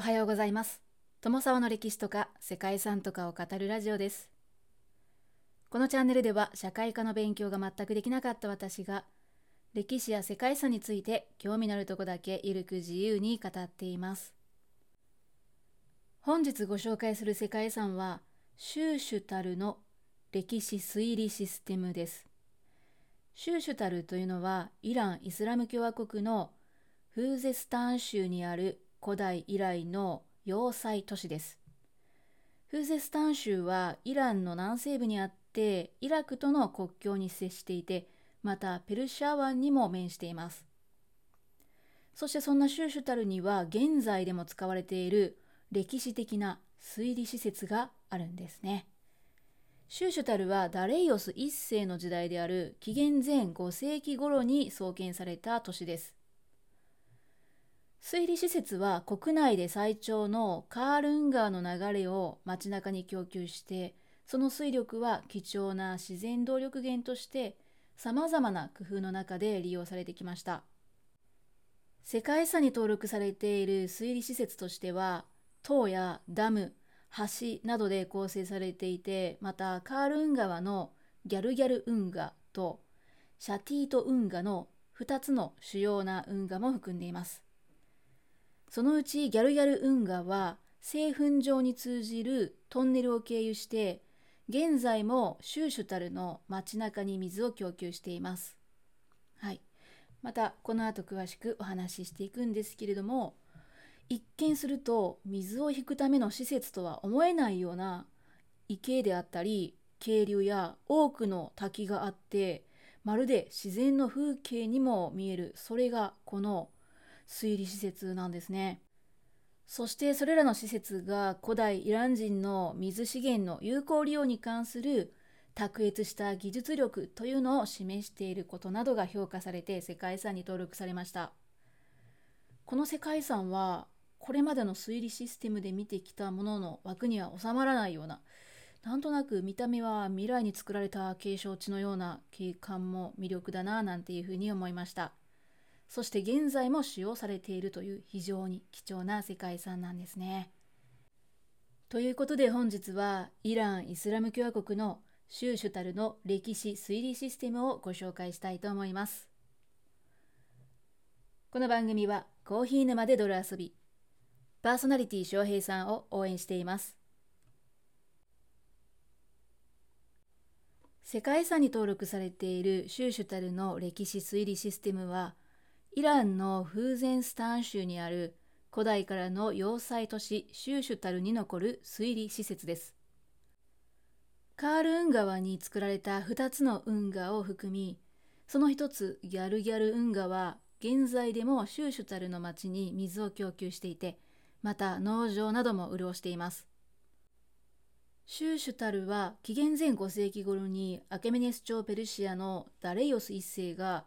おはようございます。友沢の歴史とか世界遺産とかを語るラジオです。このチャンネルでは社会科の勉強が全くできなかった私が歴史や世界遺産について興味のあるとこだけゆるく自由に語っています。本日ご紹介する世界遺産はシューシュタルの歴史推理システムです。シューシュタルというのはイラン・イスラム共和国のフーゼスタン州にある古代以来の要塞都市です。フーゼスタン州はイランの南西部にあってイラクとの国境に接していてまたペルシャ湾にも面しています。そしてそんなシューシュタルには現在でも使われている歴史的な推理施設があるんですね。シューシュタルはダレイオス1世の時代である紀元前5世紀頃に創建された都市です。推理施設は国内で最長のカールン川の流れを街中に供給してその水力は貴重な自然動力源としてさまざまな工夫の中で利用されてきました。世界遺産に登録されている水利施設としては塔やダム橋などで構成されていてまたカールン川のギャルギャル運河とシャティート運河の2つの主要な運河も含んでいます。そのうちギャルギャル運河は製粉場に通じるトンネルを経由して現在もシューシュタルの街中に水を供給しています。はい。またこの後詳しくお話ししていくんですけれども一見すると水を引くための施設とは思えないような池であったり渓流や多くの滝があってまるで自然の風景にも見えるそれがこの推理施設なんですね。そしてそれらの施設が古代イラン人の水資源の有効利用に関する卓越した技術力というのを示していることなどが評価されて世界遺産に登録されました。この世界遺産はこれまでの推理システムで見てきたものの枠には収まらないようななんとなく見た目は未来に作られた景勝地のような景観も魅力だななんていうふうに思いました。そして現在も使用されているという非常に貴重な世界遺産なんですね。ということで本日はイラン・イスラム共和国のシューシュタルの歴史推理システムをご紹介したいと思います。この番組はコーヒー沼で泥遊び、パーソナリティ翔平さんを応援しています。世界遺産に登録されているシューシュタルの歴史推理システムはイランのフーゼンスタン州にある古代からの要塞都市シューシュタルに残る推理施設です。カール運河に作られた2つの運河を含み、その一つギャルギャル運河は現在でもシューシュタルの町に水を供給していて、また農場なども潤しています。シューシュタルは紀元前5世紀頃にアケメネス朝ペルシアのダレイオス一世が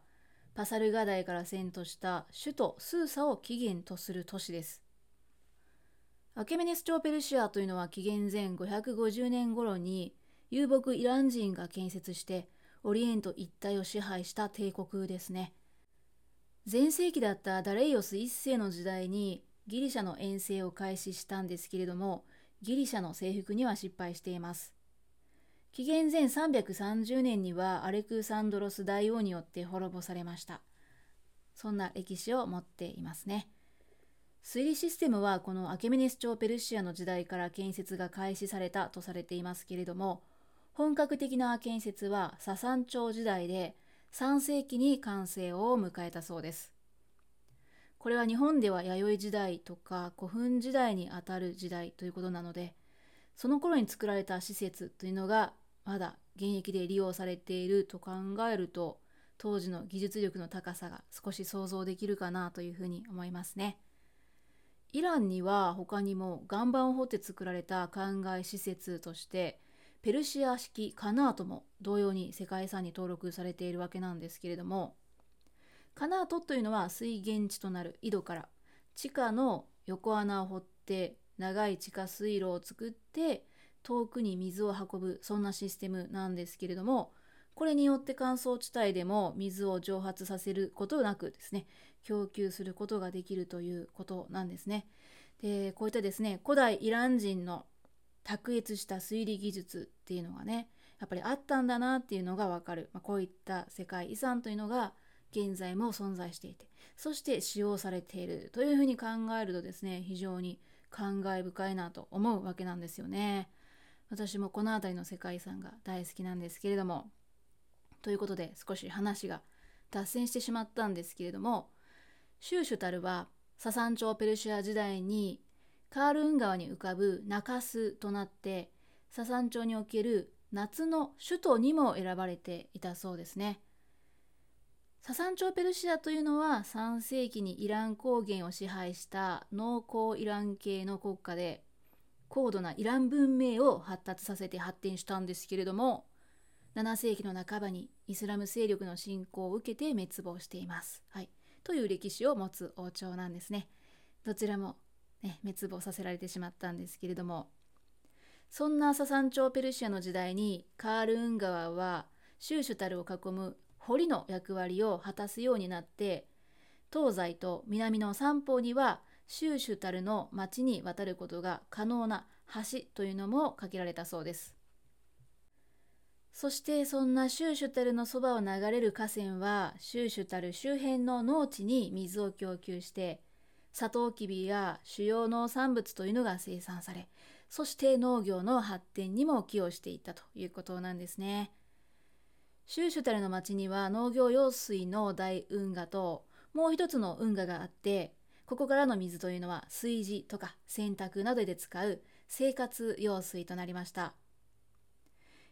パサルガダイから遷都した首都スーサを起源とする都市です。アケメネス朝ペルシアというのは紀元前550年頃に遊牧イラン人が建設してオリエント一帯を支配した帝国ですね。前世紀だったダレイオス一世の時代にギリシャの遠征を開始したんですけれどもギリシャの征服には失敗しています。紀元前330年にはアレクサンドロス大王によって滅ぼされました。そんな歴史を持っていますね。推理システムはこのアケメネス朝ペルシアの時代から建設が開始されたとされていますけれども、本格的な建設はササン朝時代で3世紀に完成を迎えたそうです。これは日本では弥生時代とか古墳時代にあたる時代ということなので、その頃に作られた施設というのがまだ現役で利用されていると考えると当時の技術力の高さが少し想像できるかなというふうに思いますね。イランには他にも岩盤を掘って作られた灌漑施設としてペルシア式カナートも同様に世界遺産に登録されているわけなんですけれどもカナートというのは水源地となる井戸から地下の横穴を掘って長い地下水路を作って遠くに水を運ぶそんなシステムなんですけれどもこれによって乾燥地帯でも水を蒸発させることなくですね供給することができるということなんですね。でこういったですね古代イラン人の卓越した推理技術っていうのがねやっぱりあったんだなっていうのがわかる、まあ、こういった世界遺産というのが現在も存在していてそして使用されているというふうに考えるとですね非常に感慨深いなと思うわけなんですよね私もこの辺りの世界遺産が大好きなんですけれどもということで少し話が脱線してしまったんですけれどもシューシュタルはササン朝ペルシア時代にカールン川に浮かぶ中州となってササン朝における夏の首都にも選ばれていたそうですね。ササン朝ペルシアというのは3世紀にイラン高原を支配した農耕イラン系の国家で高度なイラン文明を発達させて発展したんですけれども7世紀の半ばにイスラム勢力の侵攻を受けて滅亡しています。はい、という歴史を持つ王朝なんですね。どちらも、ね、滅亡させられてしまったんですけれどもそんなササン朝ペルシアの時代にカールーン川はシューシュタルを囲む堀の役割を果たすようになって東西と南の三方にはシューシュタルの町に渡ることが可能な橋というのも架けられたそうです。そしてそんなシューシュタルのそばを流れる河川はシューシュタル周辺の農地に水を供給してサトウキビや主要農産物というのが生産されそして農業の発展にも寄与していったということなんですね。シューシュタルの町には農業用水の大運河ともう一つの運河があってここからの水というのは炊事とか洗濯などで使う生活用水となりました。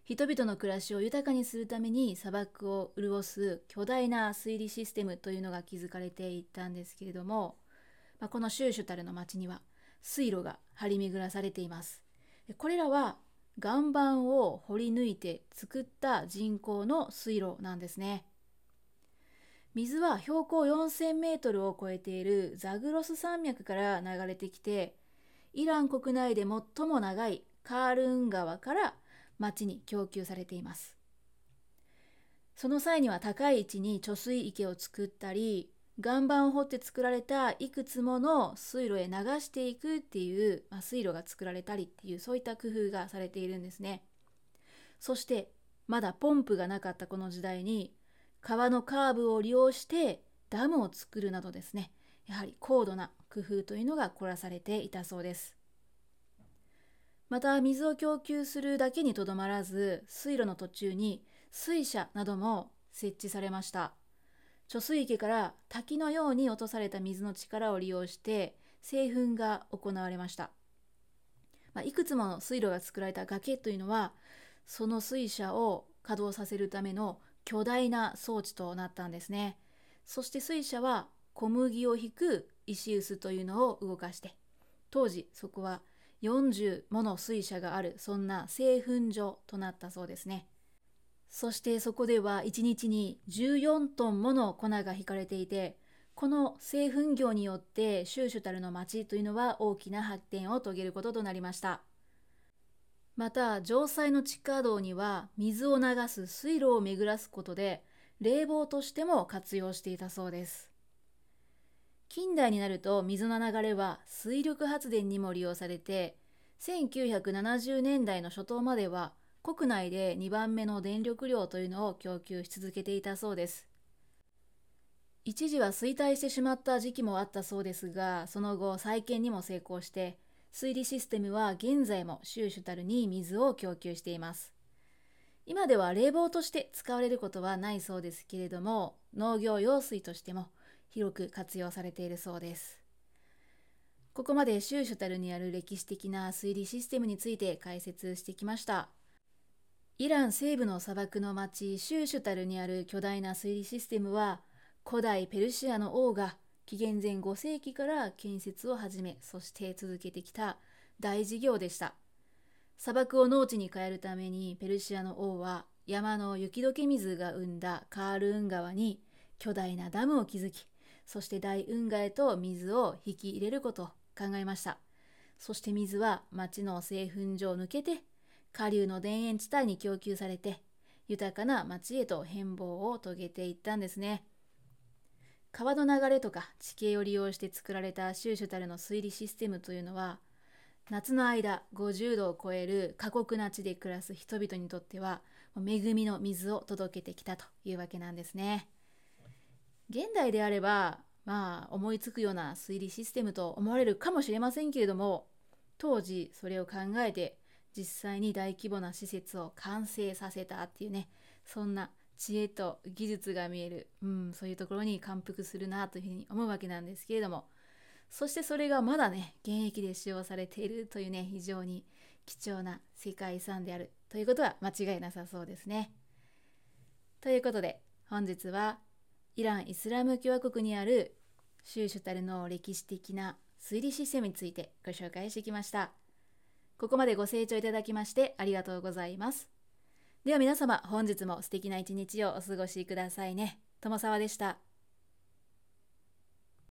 人々の暮らしを豊かにするために砂漠を潤す巨大な水利システムというのが築かれていったんですけれども、まあ、このシューシュタルの町には水路が張り巡らされています。これらは岩盤を掘り抜いて作った人工の水路なんですね。水は標高4000メートルを超えているザグロス山脈から流れてきて、イラン国内で最も長いカールン川から町に供給されています。その際には高い位置に貯水池を作ったり、岩盤を掘って作られたいくつもの水路へ流していくっていう、まあ、水路が作られたりっていうそういった工夫がされているんですね。そしてまだポンプがなかったこの時代に川のカーブを利用してダムを作るなどですね。やはり高度な工夫というのが凝らされていたそうです。また水を供給するだけにとどまらず水路の途中に水車なども設置されました。貯水池から滝のように落とされた水の力を利用して製粉が行われました、まあ、いくつもの水路が作られた崖というのはその水車を稼働させるための巨大な装置となったんですね。そして水車は小麦を引く石臼というのを動かして当時そこは40もの水車があるそんな製粉所となったそうですね。そしてそこでは1日に14トンもの粉が引かれていてこの製粉業によってシューシュタルの町というのは大きな発展を遂げることとなりました。また城塞の地下道には水を流す水路を巡らすことで冷房としても活用していたそうです。近代になると水の流れは水力発電にも利用されて1970年代の初頭までは国内で2番目の電力量というのを供給し続けていたそうです。一時は衰退してしまった時期もあったそうですがその後再建にも成功して水利システムは現在もシューシュタルに水を供給しています今では冷房として使われることはないそうですけれども農業用水としても広く活用されているそうです。ここまでシューシュタルにある歴史的な推理システムについて解説してきました。イラン西部の砂漠の町シューシュタルにある巨大な推理システムは古代ペルシアの王が紀元前5世紀から建設を始めそして続けてきた大事業でした。砂漠を農地に変えるためにペルシアの王は山の雪解け水が生んだカールーン川に巨大なダムを築きそして大運河へと水を引き入れること考えました。そして水は町の製粉所を抜けて下流の田園地帯に供給されて豊かな町へと変貌を遂げていったんですね。川の流れとか地形を利用して作られたシューシュタルの推理システムというのは夏の間50度を超える過酷な地で暮らす人々にとっては恵みの水を届けてきたというわけなんですね。現代であればまあ思いつくような推理システムと思われるかもしれませんけれども当時それを考えて実際に大規模な施設を完成させたっていうねそんな知恵と技術が見える、うん、そういうところに感服するなというふうに思うわけなんですけれどもそしてそれがまだね現役で使用されているというね非常に貴重な世界遺産であるということは間違いなさそうですね。ということで本日はイラン・イスラム共和国にあるシューシュタルの歴史的な推理システムについてご紹介してきました。ここまでご清聴いただきましてありがとうございます。では皆様本日も素敵な一日をお過ごしくださいね。友沢でした。